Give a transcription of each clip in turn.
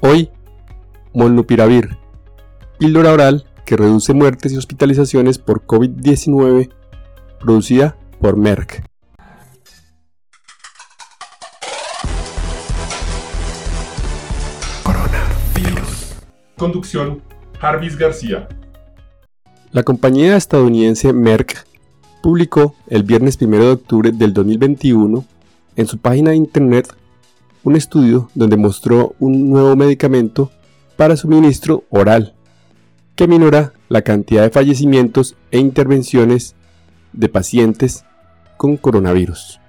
Hoy, Molnupiravir, píldora oral que reduce muertes y hospitalizaciones por COVID-19, producida por Merck. Coronavirus. Conducción, Jarvis García. La compañía estadounidense Merck publicó el viernes 1 de octubre del 2021 en su página de internet un estudio donde mostró un nuevo medicamento para suministro oral que minora la cantidad de fallecimientos e intervenciones de pacientes con coronavirus.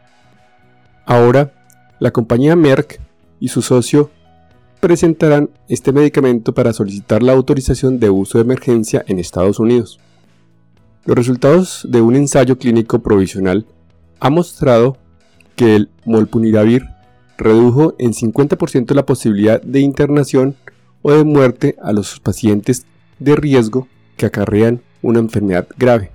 Ahora, la compañía Merck y su socio presentarán este medicamento para solicitar la autorización de uso de emergencia en Estados Unidos. Los resultados de un ensayo clínico provisional han mostrado que el molpuniravir redujo en 50% la posibilidad de internación o de muerte a los pacientes de riesgo que acarrean una enfermedad grave.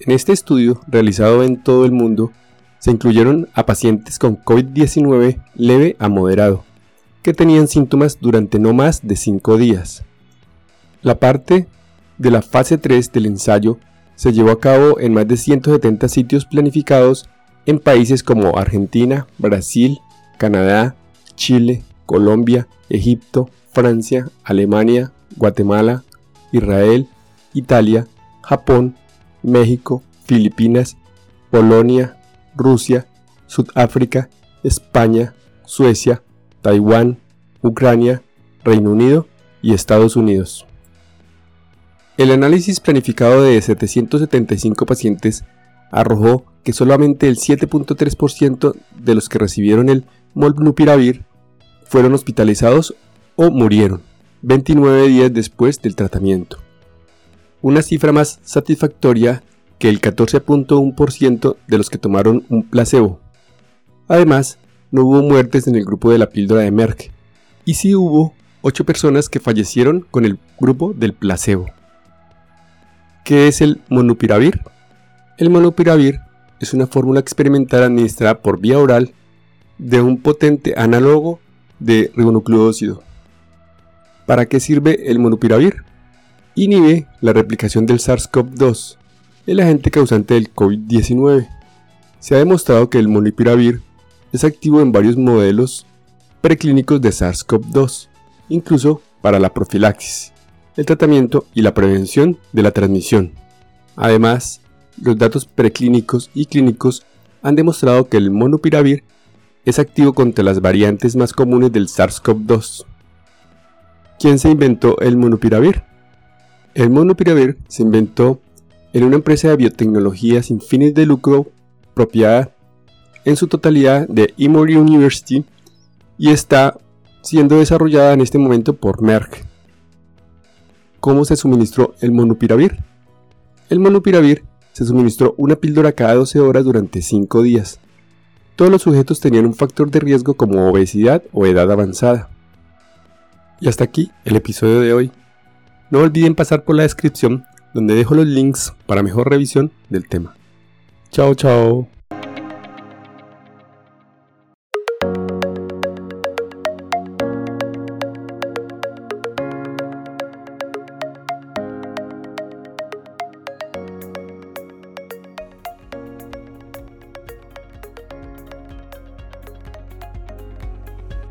En este estudio, realizado en todo el mundo, se incluyeron a pacientes con COVID-19 leve a moderado, que tenían síntomas durante no más de 5 días. La parte de la fase 3 del ensayo se llevó a cabo en más de 170 sitios planificados en países como Argentina, Brasil, Canadá, Chile, Colombia, Egipto, Francia, Alemania, Guatemala, Israel, Italia, Japón, México, Filipinas, Polonia, Rusia, Sudáfrica, España, Suecia, Taiwán, Ucrania, Reino Unido y Estados Unidos. El análisis planificado de 775 pacientes arrojó que solamente el 7.3% de los que recibieron el molnupiravir fueron hospitalizados o murieron 29 días después del tratamiento una cifra más satisfactoria que el 14.1% de los que tomaron un placebo. Además, no hubo muertes en el grupo de la píldora de Merck, y sí hubo 8 personas que fallecieron con el grupo del placebo. ¿Qué es el monupiravir? El monupiravir es una fórmula experimental administrada por vía oral de un potente análogo de ribonucleócido. ¿Para qué sirve el monupiravir? inhibe la replicación del SARS-CoV-2, el agente causante del COVID-19. Se ha demostrado que el molnupiravir es activo en varios modelos preclínicos de SARS-CoV-2, incluso para la profilaxis, el tratamiento y la prevención de la transmisión. Además, los datos preclínicos y clínicos han demostrado que el monopiravir es activo contra las variantes más comunes del SARS-CoV-2. ¿Quién se inventó el monopiravir? El monopiravir se inventó en una empresa de biotecnología sin fines de lucro propiedad en su totalidad de Emory University y está siendo desarrollada en este momento por Merck. ¿Cómo se suministró el monopiravir? El monopiravir se suministró una píldora cada 12 horas durante 5 días. Todos los sujetos tenían un factor de riesgo como obesidad o edad avanzada. Y hasta aquí el episodio de hoy. No olviden pasar por la descripción donde dejo los links para mejor revisión del tema. Chao, chao.